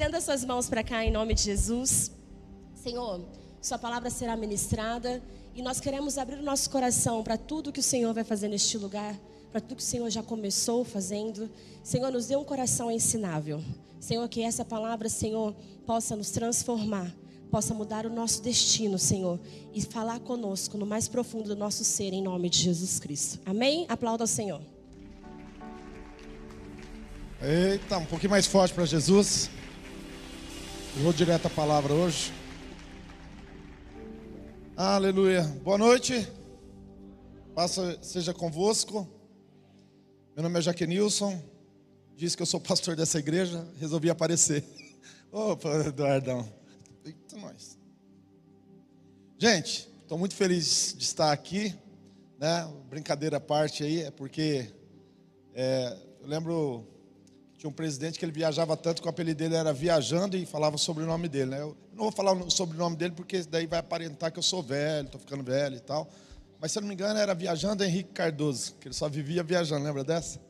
Estenda suas mãos para cá em nome de Jesus. Senhor, Sua palavra será ministrada e nós queremos abrir o nosso coração para tudo que o Senhor vai fazer neste lugar, para tudo que o Senhor já começou fazendo. Senhor, nos dê um coração ensinável. Senhor, que essa palavra, Senhor, possa nos transformar, possa mudar o nosso destino, Senhor, e falar conosco no mais profundo do nosso ser, em nome de Jesus Cristo. Amém? Aplauda ao Senhor. Eita, um pouquinho mais forte para Jesus. Eu vou direto à palavra hoje. Aleluia. Boa noite. Passa, seja convosco. Meu nome é Jaquenilson. Diz que eu sou pastor dessa igreja. Resolvi aparecer. Opa, Eduardão. Eita, nós. Gente, estou muito feliz de estar aqui. Né? Brincadeira à parte aí, é porque é, eu lembro tinha um presidente que ele viajava tanto que o apelido dele era Viajando e falava sobre o nome dele. Né? Eu não vou falar o nome dele porque daí vai aparentar que eu sou velho, estou ficando velho e tal. Mas se eu não me engano era Viajando Henrique Cardoso, que ele só vivia viajando, lembra dessa?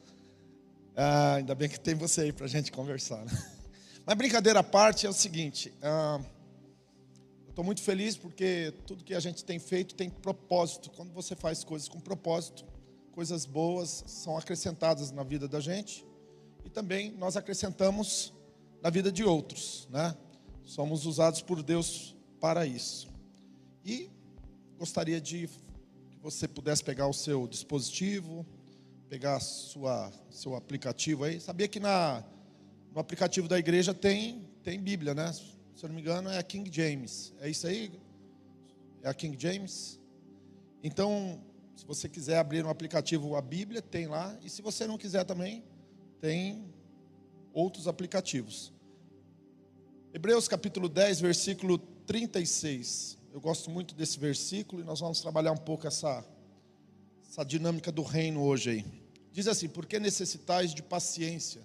Ah, ainda bem que tem você aí para a gente conversar. Né? Mas brincadeira à parte é o seguinte, ah, eu estou muito feliz porque tudo que a gente tem feito tem propósito. Quando você faz coisas com propósito, coisas boas são acrescentadas na vida da gente e também nós acrescentamos na vida de outros, né? Somos usados por Deus para isso. E gostaria de que você pudesse pegar o seu dispositivo, pegar sua seu aplicativo aí. Sabia que na no aplicativo da igreja tem tem Bíblia, né? Se eu não me engano é a King James. É isso aí? É a King James? Então, se você quiser abrir no aplicativo a Bíblia, tem lá. E se você não quiser também, tem outros aplicativos. Hebreus capítulo 10, versículo 36. Eu gosto muito desse versículo e nós vamos trabalhar um pouco essa, essa dinâmica do reino hoje aí. Diz assim: Porque necessitais de paciência,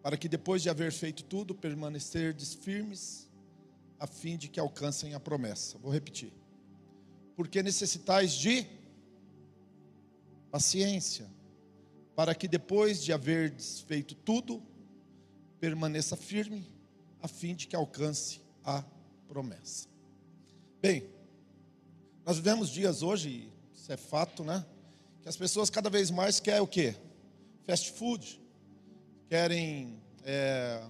para que depois de haver feito tudo, permanecerdes firmes, a fim de que alcancem a promessa. Vou repetir. Porque necessitais de paciência para que depois de haver feito tudo, permaneça firme, a fim de que alcance a promessa. Bem, nós vivemos dias hoje, isso é fato, né? Que as pessoas cada vez mais querem o quê? Fast food, querem é,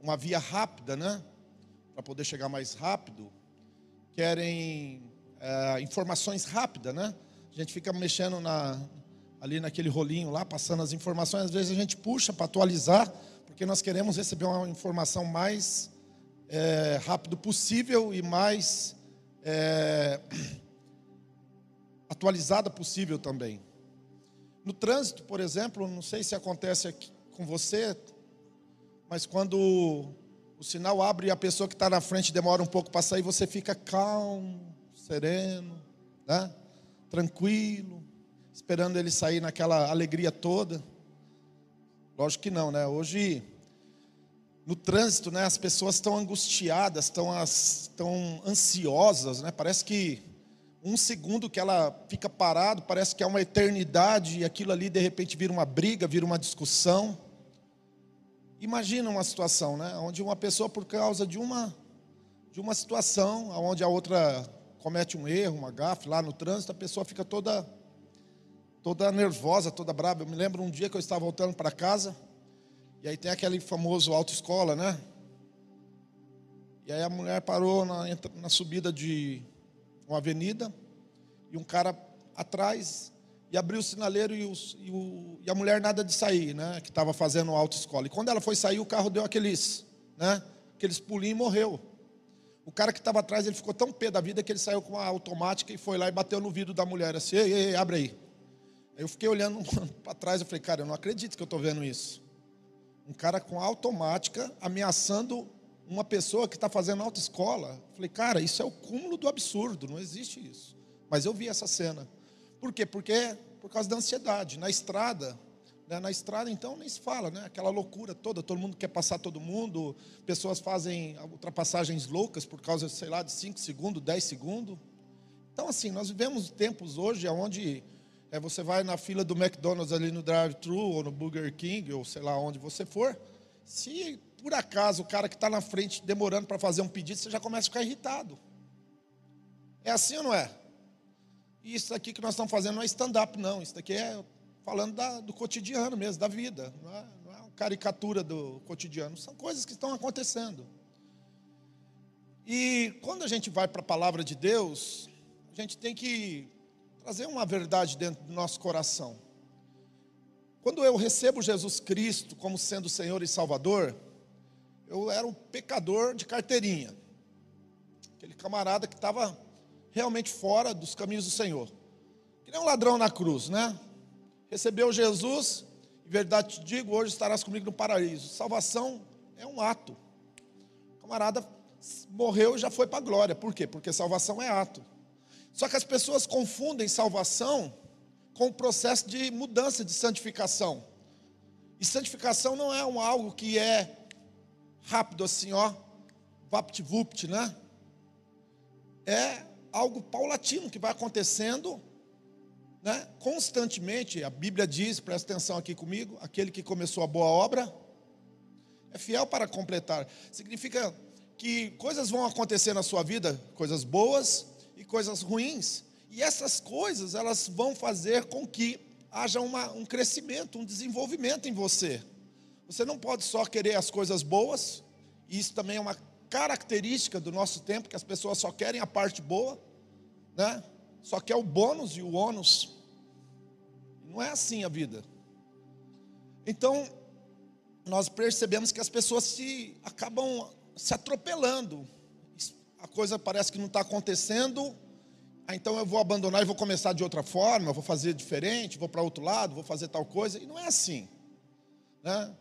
uma via rápida, né? Para poder chegar mais rápido, querem é, informações rápidas, né? A gente fica mexendo na, ali naquele rolinho lá, passando as informações. Às vezes a gente puxa para atualizar, porque nós queremos receber uma informação mais é, rápido possível e mais é, atualizada possível também. No trânsito, por exemplo, não sei se acontece aqui com você, mas quando o sinal abre e a pessoa que está na frente demora um pouco para sair, você fica calmo, sereno, né? tranquilo esperando ele sair naquela alegria toda. Lógico que não, né? Hoje, no trânsito, né, as pessoas estão angustiadas, estão, estão ansiosas, né? Parece que um segundo que ela fica parado, parece que é uma eternidade e aquilo ali de repente vira uma briga, vira uma discussão. Imagina uma situação, né, onde uma pessoa por causa de uma de uma situação, onde a outra comete um erro, uma gafe lá no trânsito, a pessoa fica toda toda nervosa, toda brava. Eu me lembro um dia que eu estava voltando para casa, e aí tem aquele famoso autoescola, né? E aí a mulher parou na, na subida de uma avenida, e um cara atrás, e abriu o sinaleiro, e, os, e, o, e a mulher nada de sair, né? Que estava fazendo autoescola. E quando ela foi sair, o carro deu aqueles, né? Aqueles pulinhos e morreu. O cara que estava atrás, ele ficou tão pé da vida que ele saiu com a automática e foi lá e bateu no vidro da mulher, assim, ei, ei, abre aí. Eu fiquei olhando para trás e falei, cara, eu não acredito que eu estou vendo isso. Um cara com automática ameaçando uma pessoa que está fazendo autoescola. Falei, cara, isso é o cúmulo do absurdo, não existe isso. Mas eu vi essa cena. Por quê? Porque por causa da ansiedade. Na estrada, né, na estrada então nem se fala, né? Aquela loucura toda, todo mundo quer passar todo mundo, pessoas fazem ultrapassagens loucas por causa, sei lá, de 5 segundos, 10 segundos. Então, assim, nós vivemos tempos hoje onde é, você vai na fila do McDonald's ali no drive-thru ou no Burger King ou sei lá onde você for, Se por acaso o cara que está na frente demorando para fazer um pedido, você já começa a ficar irritado. É assim ou não é? Isso aqui que nós estamos fazendo não é stand-up, não. Isso daqui é falando da, do cotidiano mesmo, da vida. Não é, não é uma caricatura do cotidiano. São coisas que estão acontecendo. E quando a gente vai para a palavra de Deus, a gente tem que trazer uma verdade dentro do nosso coração. Quando eu recebo Jesus Cristo como sendo Senhor e Salvador, eu era um pecador de carteirinha. Aquele camarada que estava realmente fora dos caminhos do Senhor. Que nem um ladrão na cruz, né? Recebeu Jesus, em verdade te digo, hoje estarás comigo no paraíso. Salvação é um ato. O camarada morreu e já foi para a glória. Por quê? Porque salvação é ato. Só que as pessoas confundem salvação com o processo de mudança, de santificação. E santificação não é um algo que é rápido assim, ó, vapt-vupt, né? É algo paulatino que vai acontecendo, né? Constantemente, a Bíblia diz, presta atenção aqui comigo, aquele que começou a boa obra é fiel para completar. Significa que coisas vão acontecer na sua vida, coisas boas e coisas ruins, e essas coisas elas vão fazer com que haja uma, um crescimento, um desenvolvimento em você. Você não pode só querer as coisas boas, e isso também é uma característica do nosso tempo, que as pessoas só querem a parte boa, né? Só quer o bônus e o ônus. Não é assim a vida. Então, nós percebemos que as pessoas se acabam se atropelando. A coisa parece que não está acontecendo, ah, então eu vou abandonar e vou começar de outra forma, vou fazer diferente, vou para outro lado, vou fazer tal coisa. E não é assim. Né?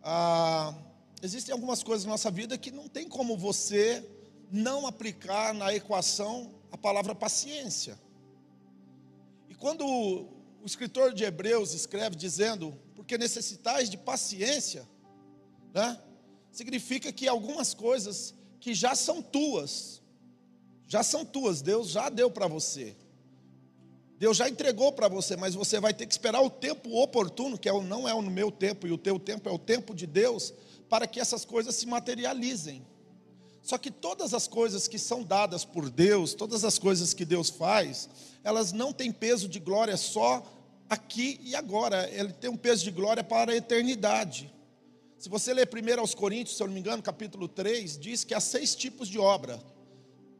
Ah, existem algumas coisas na nossa vida que não tem como você não aplicar na equação a palavra paciência. E quando o escritor de Hebreus escreve dizendo, porque necessitais de paciência, né? significa que algumas coisas que já são tuas, já são tuas, Deus já deu para você. Deus já entregou para você, mas você vai ter que esperar o tempo oportuno, que é não é o meu tempo, e o teu tempo é o tempo de Deus, para que essas coisas se materializem. Só que todas as coisas que são dadas por Deus, todas as coisas que Deus faz, elas não têm peso de glória só aqui e agora, ele tem um peso de glória para a eternidade. Se você ler primeiro aos Coríntios, se eu não me engano, capítulo 3, diz que há seis tipos de obra: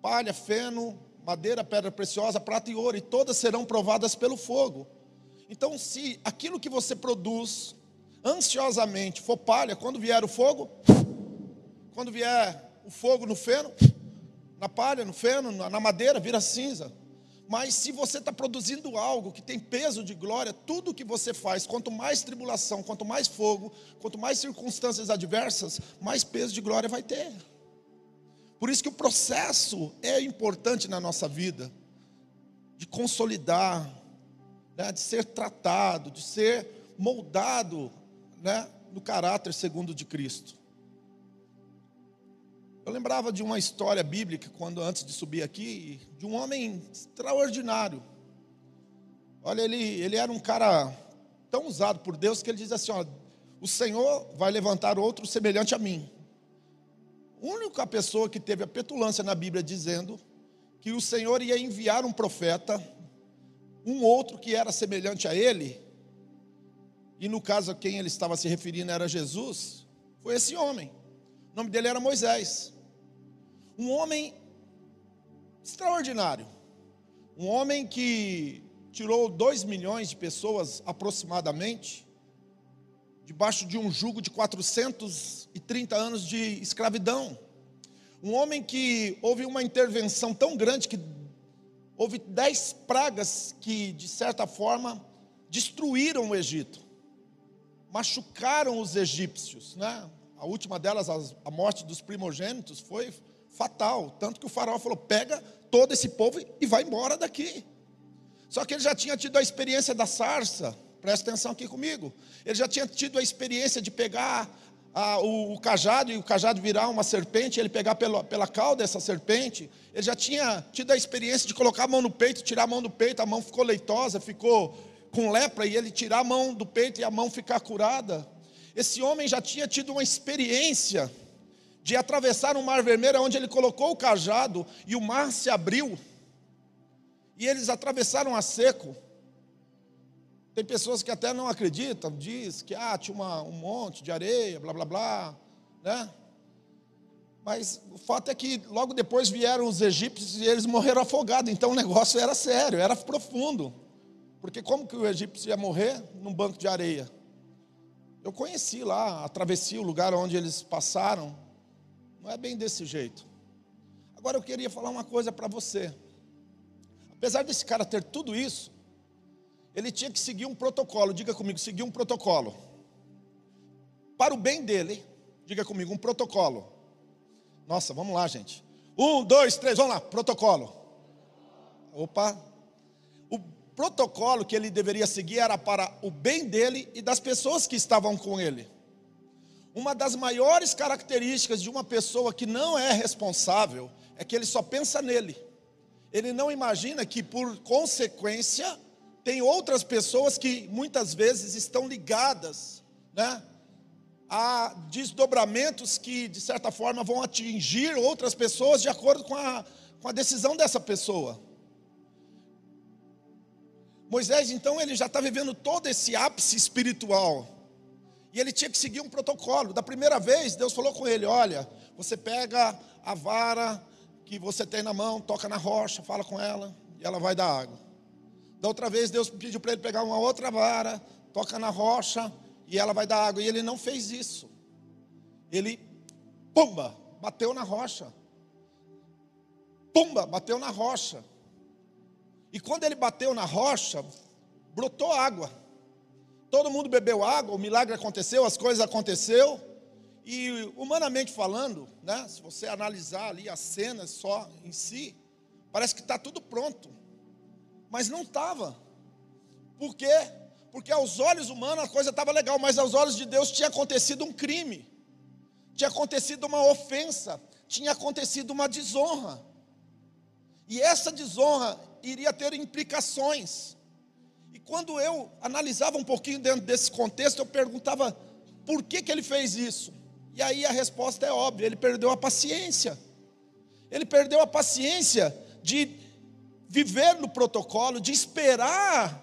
palha, feno, madeira, pedra preciosa, prata e ouro, e todas serão provadas pelo fogo. Então, se aquilo que você produz ansiosamente for palha, quando vier o fogo, quando vier o fogo no feno, na palha, no feno, na madeira, vira cinza. Mas se você está produzindo algo que tem peso de glória, tudo que você faz, quanto mais tribulação, quanto mais fogo, quanto mais circunstâncias adversas, mais peso de glória vai ter. Por isso que o processo é importante na nossa vida, de consolidar, né, de ser tratado, de ser moldado né, no caráter segundo de Cristo. Eu lembrava de uma história bíblica, quando antes de subir aqui, de um homem extraordinário. Olha, ele, ele era um cara tão usado por Deus que ele diz assim: ó, o Senhor vai levantar outro semelhante a mim. A única pessoa que teve a petulância na Bíblia dizendo que o Senhor ia enviar um profeta, um outro que era semelhante a ele, e no caso a quem ele estava se referindo era Jesus, foi esse homem. O nome dele era Moisés. Um homem extraordinário. Um homem que tirou dois milhões de pessoas aproximadamente, debaixo de um jugo de 430 anos de escravidão. Um homem que houve uma intervenção tão grande que houve dez pragas que, de certa forma, destruíram o Egito machucaram os egípcios, né? A última delas, a morte dos primogênitos, foi fatal. Tanto que o faraó falou: pega todo esse povo e vai embora daqui. Só que ele já tinha tido a experiência da sarça, presta atenção aqui comigo. Ele já tinha tido a experiência de pegar a, o, o, cajado e o cajado virar uma serpente, ele pegar pela, pela cauda dessa serpente. Ele já tinha tido a experiência de colocar a mão no peito, tirar a mão do peito, a mão ficou leitosa, ficou com lepra e ele tirar a mão do peito e a mão ficar curada. Esse homem já tinha tido uma experiência de atravessar um mar vermelho, onde ele colocou o cajado e o mar se abriu. E eles atravessaram a seco. Tem pessoas que até não acreditam, diz que ah, tinha uma, um monte de areia, blá blá blá, né? Mas o fato é que logo depois vieram os egípcios e eles morreram afogados. Então o negócio era sério, era profundo. Porque como que o egípcio ia morrer num banco de areia? Eu conheci lá, atravessei o lugar onde eles passaram. Não é bem desse jeito. Agora eu queria falar uma coisa para você. Apesar desse cara ter tudo isso, ele tinha que seguir um protocolo. Diga comigo, seguir um protocolo. Para o bem dele, diga comigo, um protocolo. Nossa, vamos lá, gente. Um, dois, três, vamos lá, protocolo. Opa. O protocolo que ele deveria seguir era para o bem dele e das pessoas que estavam com ele. Uma das maiores características de uma pessoa que não é responsável é que ele só pensa nele. Ele não imagina que, por consequência, tem outras pessoas que muitas vezes estão ligadas, né? Há desdobramentos que, de certa forma, vão atingir outras pessoas de acordo com a, com a decisão dessa pessoa. Moisés, então, ele já está vivendo todo esse ápice espiritual. E ele tinha que seguir um protocolo. Da primeira vez, Deus falou com ele: Olha, você pega a vara que você tem na mão, toca na rocha, fala com ela, e ela vai dar água. Da outra vez, Deus pediu para ele pegar uma outra vara, toca na rocha, e ela vai dar água. E ele não fez isso. Ele, pumba, bateu na rocha. Pumba, bateu na rocha. E quando ele bateu na rocha, brotou água. Todo mundo bebeu água, o milagre aconteceu, as coisas aconteceu. E humanamente falando, né, se você analisar ali as cenas só em si, parece que está tudo pronto. Mas não estava. Por quê? Porque aos olhos humanos a coisa estava legal, mas aos olhos de Deus tinha acontecido um crime, tinha acontecido uma ofensa, tinha acontecido uma desonra. E essa desonra iria ter implicações. Quando eu analisava um pouquinho dentro desse contexto, eu perguntava por que, que ele fez isso. E aí a resposta é óbvia: ele perdeu a paciência. Ele perdeu a paciência de viver no protocolo, de esperar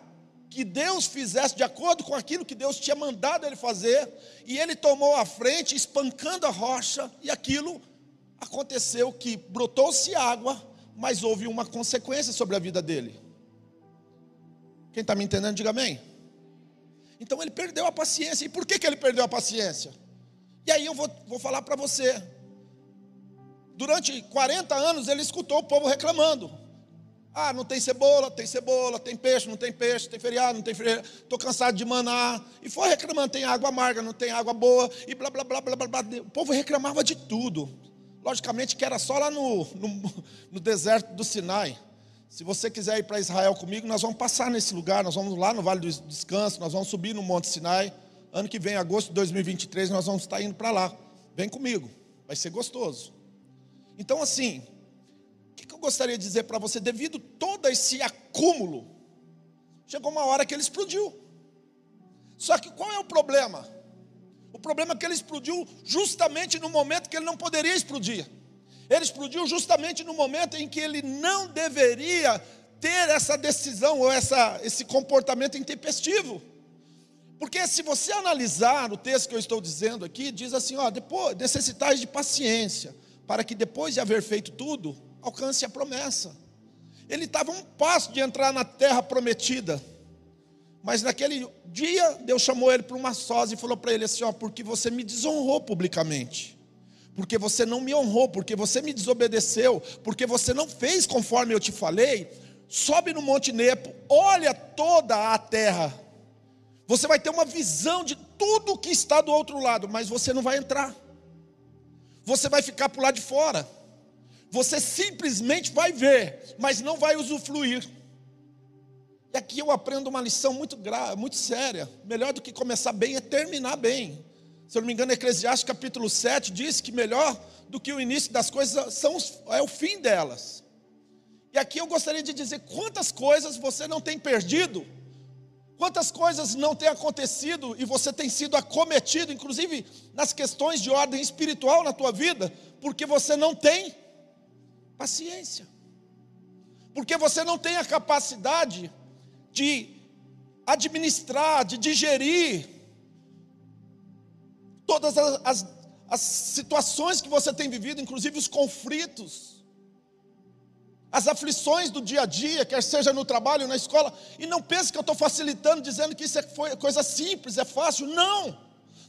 que Deus fizesse de acordo com aquilo que Deus tinha mandado ele fazer, e ele tomou a frente, espancando a rocha, e aquilo aconteceu que brotou-se água, mas houve uma consequência sobre a vida dele. Quem está me entendendo, diga amém. Então ele perdeu a paciência. E por que, que ele perdeu a paciência? E aí eu vou, vou falar para você. Durante 40 anos ele escutou o povo reclamando. Ah, não tem cebola, tem cebola, tem peixe, não tem peixe, tem feriado, não tem feriado, estou cansado de manar. E foi reclamando, tem água amarga, não tem água boa, e blá blá blá blá blá blá. O povo reclamava de tudo. Logicamente que era só lá no, no, no deserto do Sinai. Se você quiser ir para Israel comigo, nós vamos passar nesse lugar, nós vamos lá no Vale do Descanso, nós vamos subir no Monte Sinai. Ano que vem, agosto de 2023, nós vamos estar indo para lá. Vem comigo, vai ser gostoso. Então, assim, que, que eu gostaria de dizer para você? Devido todo esse acúmulo, chegou uma hora que ele explodiu. Só que qual é o problema? O problema é que ele explodiu justamente no momento que ele não poderia explodir. Ele explodiu justamente no momento em que ele não deveria ter essa decisão ou essa, esse comportamento intempestivo. Porque se você analisar o texto que eu estou dizendo aqui, diz assim: ó, depois necessitais de paciência, para que depois de haver feito tudo, alcance a promessa. Ele estava um passo de entrar na terra prometida. Mas naquele dia, Deus chamou ele para uma sós e falou para ele assim: ó, porque você me desonrou publicamente, porque você não me honrou, porque você me desobedeceu, porque você não fez conforme eu te falei, sobe no Monte Nepo, olha toda a terra. Você vai ter uma visão de tudo que está do outro lado, mas você não vai entrar. Você vai ficar por lá de fora. Você simplesmente vai ver, mas não vai usufruir. E aqui eu aprendo uma lição muito grave, muito séria. Melhor do que começar bem é terminar bem. Se eu não me engano, Eclesiastes capítulo 7 diz que melhor do que o início das coisas são, é o fim delas. E aqui eu gostaria de dizer quantas coisas você não tem perdido, Quantas coisas não têm acontecido e você tem sido acometido, inclusive nas questões de ordem espiritual na tua vida, porque você não tem paciência. Porque você não tem a capacidade de administrar, de digerir todas as, as, as situações que você tem vivido, inclusive os conflitos as aflições do dia a dia, quer seja no trabalho, na escola, e não pense que eu estou facilitando, dizendo que isso é coisa simples, é fácil. Não,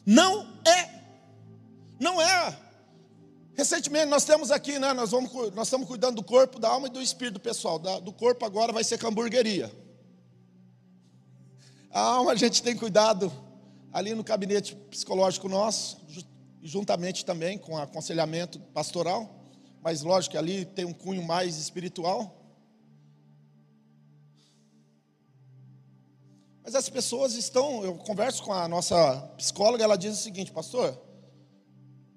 não é. Não é. Recentemente nós temos aqui, né, nós, vamos, nós estamos cuidando do corpo, da alma e do espírito pessoal. Da, do corpo agora vai ser hamburgueria. A alma a gente tem cuidado ali no gabinete psicológico nosso, juntamente também com aconselhamento pastoral mas lógico que ali tem um cunho mais espiritual. Mas as pessoas estão, eu converso com a nossa psicóloga, ela diz o seguinte, pastor,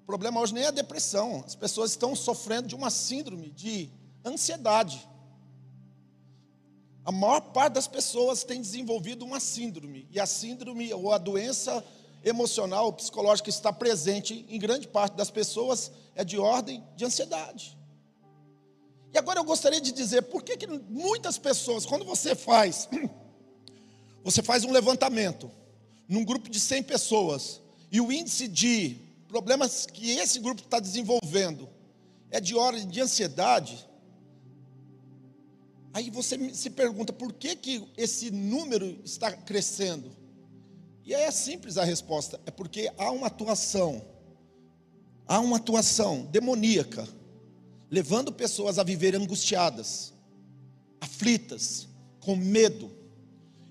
o problema hoje nem é a depressão, as pessoas estão sofrendo de uma síndrome de ansiedade. A maior parte das pessoas tem desenvolvido uma síndrome, e a síndrome ou a doença emocional, psicológica está presente em grande parte das pessoas é de ordem de ansiedade. E agora eu gostaria de dizer por que, que muitas pessoas, quando você faz, você faz um levantamento num grupo de 100 pessoas e o índice de problemas que esse grupo está desenvolvendo é de ordem de ansiedade, aí você se pergunta por que, que esse número está crescendo. E é simples a resposta: é porque há uma atuação, há uma atuação demoníaca, levando pessoas a viver angustiadas, aflitas, com medo.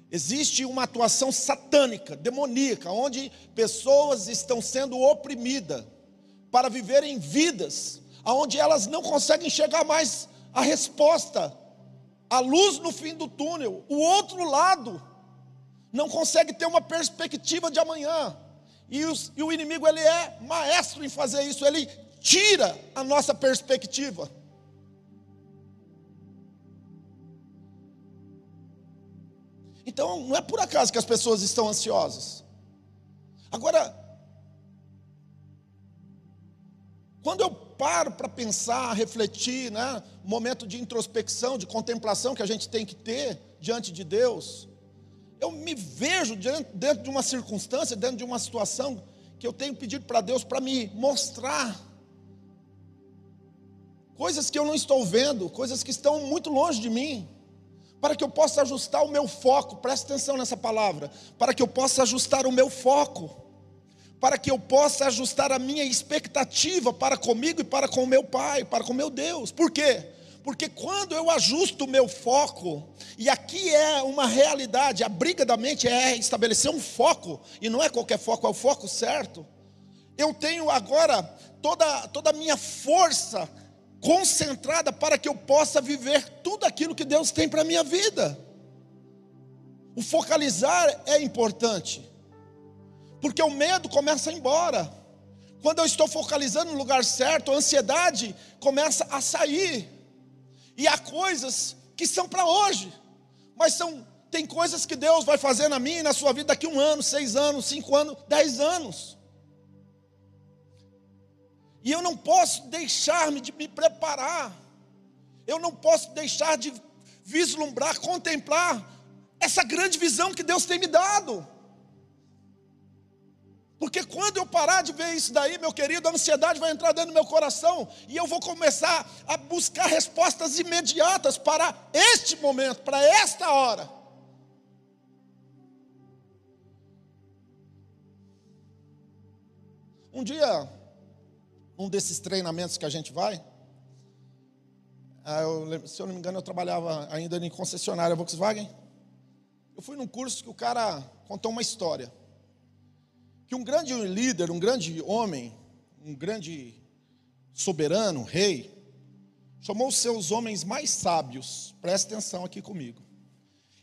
Existe uma atuação satânica, demoníaca, onde pessoas estão sendo oprimidas para viverem vidas onde elas não conseguem chegar mais a resposta, a luz no fim do túnel, o outro lado não consegue ter uma perspectiva de amanhã. E, os, e, o inimigo ele é maestro em fazer isso, ele tira a nossa perspectiva. Então, não é por acaso que as pessoas estão ansiosas. Agora, quando eu paro para pensar, refletir, né, um momento de introspecção, de contemplação que a gente tem que ter diante de Deus, eu me vejo dentro de uma circunstância, dentro de uma situação que eu tenho pedido para Deus para me mostrar coisas que eu não estou vendo, coisas que estão muito longe de mim, para que eu possa ajustar o meu foco, preste atenção nessa palavra, para que eu possa ajustar o meu foco, para que eu possa ajustar a minha expectativa para comigo e para com o meu Pai, para com o meu Deus. Por quê? Porque quando eu ajusto o meu foco, e aqui é uma realidade, a briga da mente é estabelecer um foco, e não é qualquer foco, é o foco certo. Eu tenho agora toda, toda a minha força concentrada para que eu possa viver tudo aquilo que Deus tem para a minha vida. O focalizar é importante, porque o medo começa a ir embora. Quando eu estou focalizando no lugar certo, a ansiedade começa a sair. E há coisas que são para hoje, mas são tem coisas que Deus vai fazer na minha e na sua vida daqui um ano, seis anos, cinco anos, dez anos. E eu não posso deixar-me de me preparar. Eu não posso deixar de vislumbrar, contemplar essa grande visão que Deus tem me dado. Porque quando eu parar de ver isso daí, meu querido, a ansiedade vai entrar dentro do meu coração e eu vou começar a buscar respostas imediatas para este momento, para esta hora. Um dia, um desses treinamentos que a gente vai, ah, eu, se eu não me engano, eu trabalhava ainda em concessionária Volkswagen. Eu fui num curso que o cara contou uma história que um grande líder, um grande homem, um grande soberano, rei, chamou os seus homens mais sábios, preste atenção aqui comigo,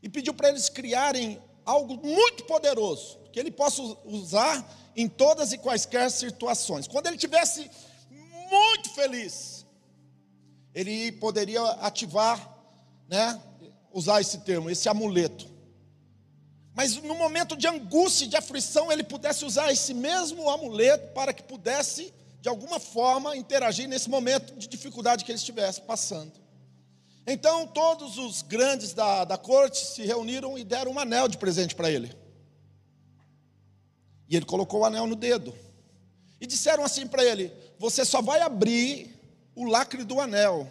e pediu para eles criarem algo muito poderoso, que ele possa usar em todas e quaisquer situações. Quando ele tivesse muito feliz, ele poderia ativar, né, usar esse termo, esse amuleto. Mas no momento de angústia de aflição, ele pudesse usar esse mesmo amuleto para que pudesse, de alguma forma, interagir nesse momento de dificuldade que ele estivesse passando. Então, todos os grandes da, da corte se reuniram e deram um anel de presente para ele. E ele colocou o anel no dedo. E disseram assim para ele: Você só vai abrir o lacre do anel,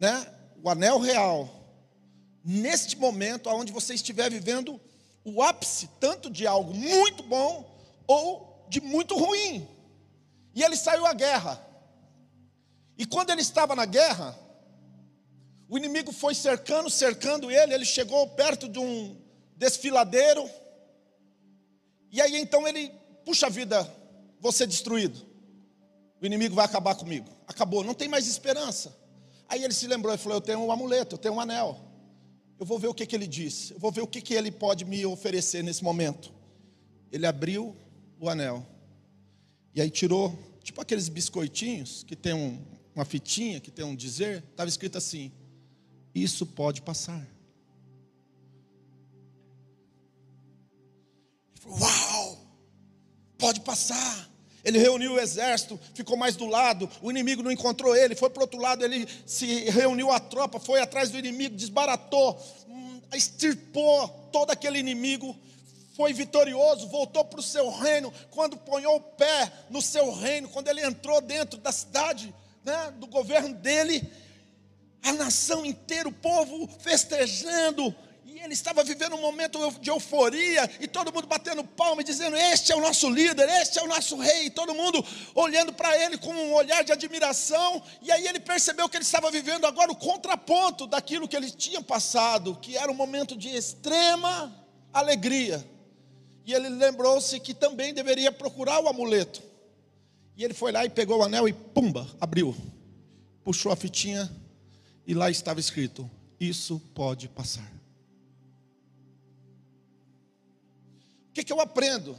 né? o anel real, neste momento onde você estiver vivendo o ápice tanto de algo muito bom ou de muito ruim. E ele saiu à guerra. E quando ele estava na guerra, o inimigo foi cercando, cercando ele, ele chegou perto de um desfiladeiro. E aí então ele, puxa vida, vou ser destruído. O inimigo vai acabar comigo. Acabou, não tem mais esperança. Aí ele se lembrou e falou: Eu tenho um amuleto, eu tenho um anel. Eu vou ver o que, que ele diz. Eu vou ver o que, que ele pode me oferecer nesse momento. Ele abriu o anel. E aí tirou, tipo aqueles biscoitinhos que tem um, uma fitinha, que tem um dizer. Estava escrito assim: Isso pode passar. Ele falou: Uau! Pode passar. Ele reuniu o exército, ficou mais do lado, o inimigo não encontrou ele, foi para o outro lado, ele se reuniu a tropa, foi atrás do inimigo, desbaratou, hum, extirpou todo aquele inimigo, foi vitorioso, voltou para o seu reino. Quando ponhou o pé no seu reino, quando ele entrou dentro da cidade, né, do governo dele, a nação inteira, o povo festejando, ele estava vivendo um momento de euforia, e todo mundo batendo palma e dizendo: Este é o nosso líder, este é o nosso rei, e todo mundo olhando para ele com um olhar de admiração, e aí ele percebeu que ele estava vivendo agora o contraponto daquilo que ele tinha passado, que era um momento de extrema alegria. E ele lembrou-se que também deveria procurar o amuleto. E ele foi lá e pegou o anel e pumba, abriu. Puxou a fitinha e lá estava escrito: Isso pode passar. O que, que eu aprendo?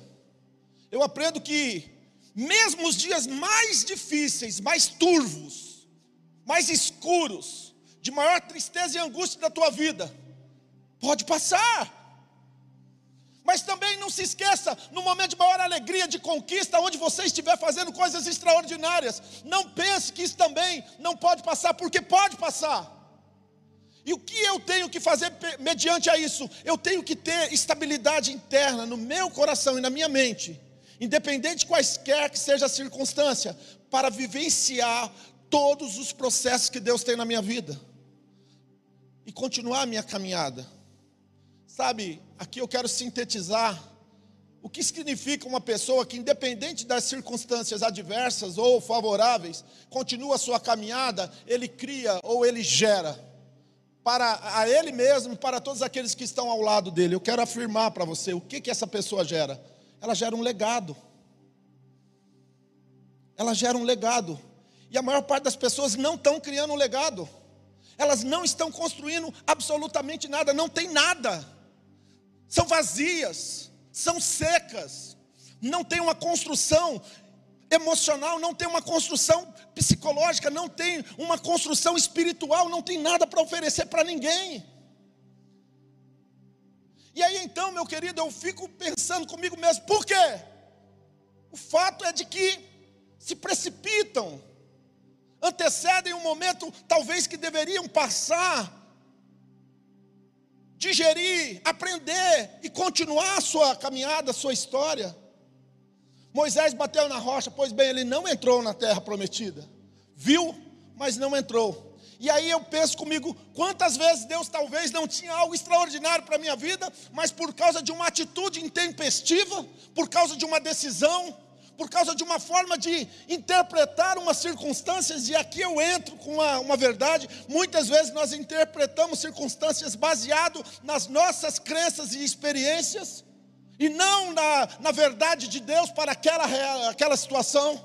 Eu aprendo que, mesmo os dias mais difíceis, mais turvos, mais escuros, de maior tristeza e angústia da tua vida, pode passar. Mas também não se esqueça, no momento de maior alegria, de conquista, onde você estiver fazendo coisas extraordinárias, não pense que isso também não pode passar, porque pode passar. E o que eu tenho que fazer mediante a isso? Eu tenho que ter estabilidade interna no meu coração e na minha mente, independente de quaisquer que seja a circunstância, para vivenciar todos os processos que Deus tem na minha vida e continuar a minha caminhada. Sabe, aqui eu quero sintetizar o que significa uma pessoa que, independente das circunstâncias adversas ou favoráveis, continua a sua caminhada, ele cria ou ele gera para a ele mesmo para todos aqueles que estão ao lado dele. Eu quero afirmar para você o que, que essa pessoa gera. Ela gera um legado. Ela gera um legado. E a maior parte das pessoas não estão criando um legado. Elas não estão construindo absolutamente nada, não tem nada. São vazias, são secas, não tem uma construção emocional, não tem uma construção psicológica, não tem uma construção espiritual, não tem nada para oferecer para ninguém. E aí então, meu querido, eu fico pensando comigo mesmo, por quê? O fato é de que se precipitam, antecedem um momento talvez que deveriam passar, digerir, aprender e continuar a sua caminhada, a sua história. Moisés bateu na rocha, pois bem, ele não entrou na terra prometida. Viu, mas não entrou. E aí eu penso comigo, quantas vezes Deus talvez não tinha algo extraordinário para a minha vida, mas por causa de uma atitude intempestiva, por causa de uma decisão, por causa de uma forma de interpretar umas circunstâncias, e aqui eu entro com uma, uma verdade: muitas vezes nós interpretamos circunstâncias baseado nas nossas crenças e experiências, e não na, na verdade de Deus para aquela, aquela situação.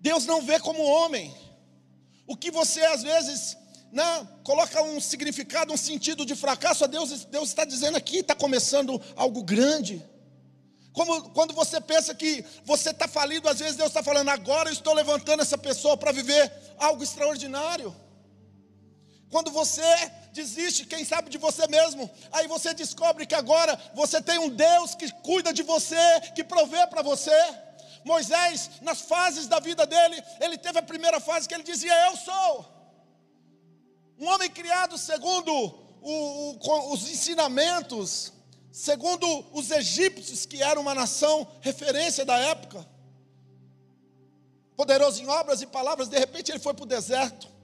Deus não vê como homem. O que você às vezes né, coloca um significado, um sentido de fracasso, a Deus, Deus está dizendo aqui, está começando algo grande. Como, quando você pensa que você está falido, às vezes Deus está falando, agora eu estou levantando essa pessoa para viver algo extraordinário. Quando você desiste, quem sabe de você mesmo, aí você descobre que agora você tem um Deus que cuida de você, que provê para você. Moisés, nas fases da vida dele, ele teve a primeira fase que ele dizia: Eu sou. Um homem criado segundo o, o, os ensinamentos, segundo os egípcios, que eram uma nação referência da época. Poderoso em obras e palavras, de repente ele foi para o deserto.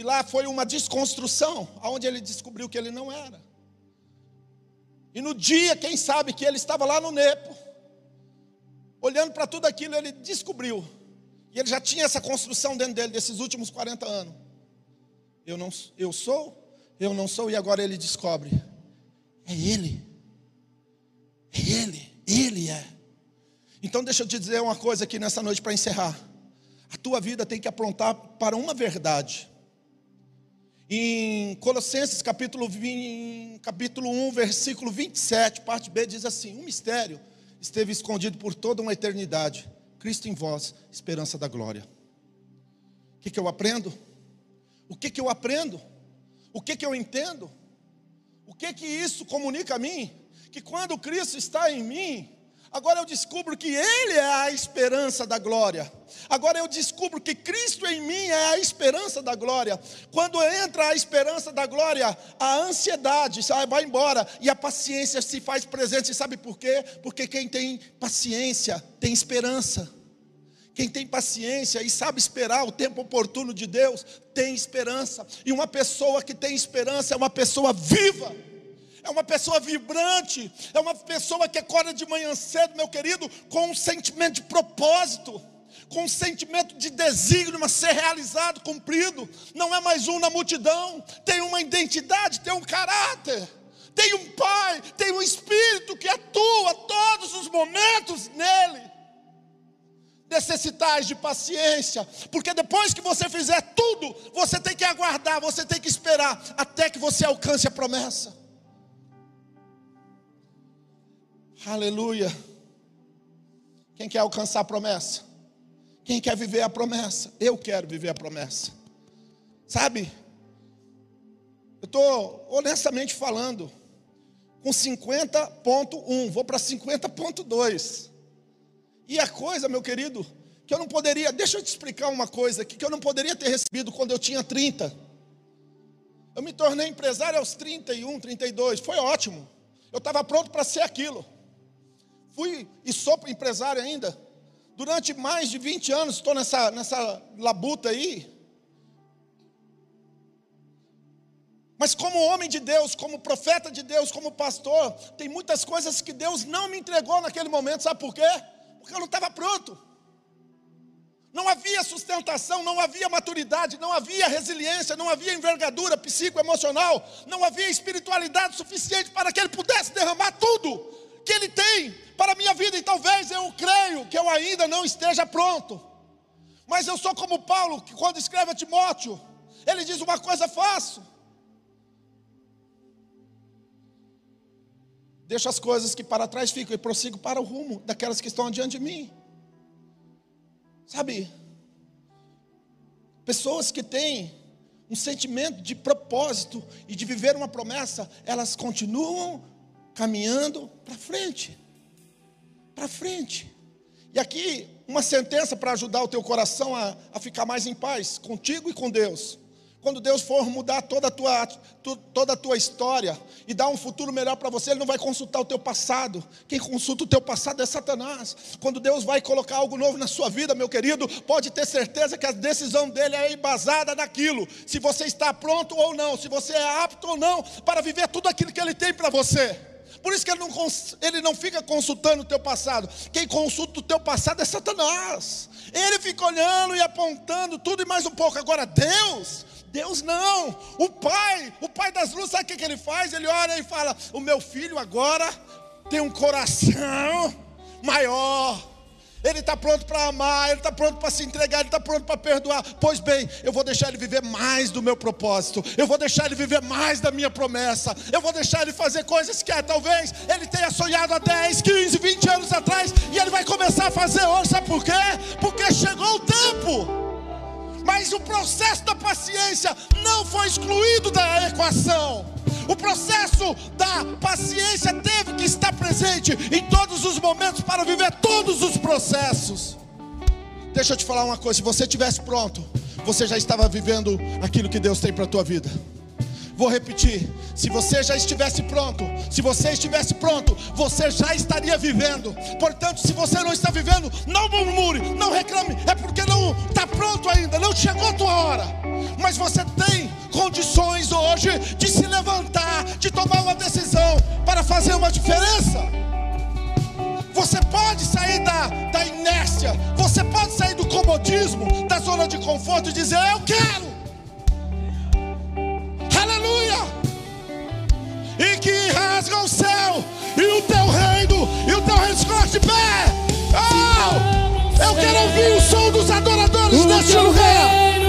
E lá foi uma desconstrução, onde ele descobriu que ele não era. E no dia, quem sabe, que ele estava lá no Nepo, olhando para tudo aquilo, ele descobriu. E ele já tinha essa construção dentro dele, desses últimos 40 anos. Eu, não, eu sou, eu não sou, e agora ele descobre: é Ele. É Ele, Ele é. Então deixa eu te dizer uma coisa aqui nessa noite para encerrar. A tua vida tem que aprontar para uma verdade. Em Colossenses capítulo, 20, capítulo 1, versículo 27, parte B, diz assim: Um mistério esteve escondido por toda uma eternidade. Cristo em vós, esperança da glória. O que, que eu aprendo? O que, que eu aprendo? O que, que eu entendo? O que, que isso comunica a mim? Que quando Cristo está em mim, Agora eu descubro que Ele é a esperança da glória. Agora eu descubro que Cristo em mim é a esperança da glória. Quando entra a esperança da glória, a ansiedade vai embora e a paciência se faz presente. Sabe por quê? Porque quem tem paciência tem esperança. Quem tem paciência e sabe esperar o tempo oportuno de Deus, tem esperança. E uma pessoa que tem esperança é uma pessoa viva é uma pessoa vibrante, é uma pessoa que acorda de manhã cedo, meu querido, com um sentimento de propósito, com um sentimento de desígnio a ser realizado, cumprido. Não é mais um na multidão, tem uma identidade, tem um caráter, tem um Pai, tem um Espírito que atua todos os momentos nele. Necessitais de paciência, porque depois que você fizer tudo, você tem que aguardar, você tem que esperar até que você alcance a promessa. Aleluia. Quem quer alcançar a promessa? Quem quer viver a promessa? Eu quero viver a promessa. Sabe? Eu estou honestamente falando, com 50.1, vou para 50.2. E a coisa, meu querido, que eu não poderia, deixa eu te explicar uma coisa aqui, que eu não poderia ter recebido quando eu tinha 30. Eu me tornei empresário aos 31, 32, foi ótimo. Eu estava pronto para ser aquilo fui e sou empresário ainda. Durante mais de 20 anos estou nessa, nessa labuta aí. Mas como homem de Deus, como profeta de Deus, como pastor, tem muitas coisas que Deus não me entregou naquele momento, sabe por quê? Porque eu não estava pronto. Não havia sustentação, não havia maturidade, não havia resiliência, não havia envergadura psicoemocional, não havia espiritualidade suficiente para que ele pudesse derramar tudo que Ele tem para a minha vida, e talvez eu creio que eu ainda não esteja pronto. Mas eu sou como Paulo, que quando escreve a Timóteo, ele diz uma coisa fácil. Deixa as coisas que para trás ficam e prossigo para o rumo daquelas que estão adiante de mim. Sabe? Pessoas que têm um sentimento de propósito e de viver uma promessa, elas continuam caminhando para frente. Para frente. E aqui, uma sentença para ajudar o teu coração a, a ficar mais em paz, contigo e com Deus. Quando Deus for mudar toda a tua, toda a tua história e dar um futuro melhor para você, Ele não vai consultar o teu passado. Quem consulta o teu passado é Satanás. Quando Deus vai colocar algo novo na sua vida, meu querido, pode ter certeza que a decisão dele é embasada naquilo. Se você está pronto ou não, se você é apto ou não para viver tudo aquilo que Ele tem para você. Por isso que ele não, ele não fica consultando o teu passado. Quem consulta o teu passado é Satanás. Ele fica olhando e apontando tudo e mais um pouco. Agora, Deus, Deus não. O Pai, o Pai das luzes, sabe o que, ele faz? Ele olha e fala: O meu filho agora tem um coração maior ele está pronto para amar, ele está pronto para se entregar, ele está pronto para perdoar. Pois bem, eu vou deixar ele viver mais do meu propósito, eu vou deixar ele viver mais da minha promessa, eu vou deixar ele fazer coisas que ah, talvez ele tenha sonhado há 10, 15, 20 anos atrás, e ele vai começar a fazer hoje, sabe por quê? Porque chegou o tempo. Mas o processo da paciência não foi excluído da equação. O processo da paciência teve que estar presente em todos os momentos para viver todos os processos. Deixa eu te falar uma coisa: se você estivesse pronto, você já estava vivendo aquilo que Deus tem para a tua vida. Vou repetir: se você já estivesse pronto, se você estivesse pronto, você já estaria vivendo. Portanto, se você não está vivendo, não murmure, não reclame, é porque não está pronto ainda, não chegou a tua hora. Mas você tem condições hoje de se levantar, de tomar uma decisão para fazer uma diferença. Você pode sair da, da inércia, você pode sair do comodismo, da zona de conforto e dizer: Eu quero. e que rasga o céu e o teu reino e o teu reino se coloca de pé. Oh, eu quero ouvir o som dos adoradores neste lugar.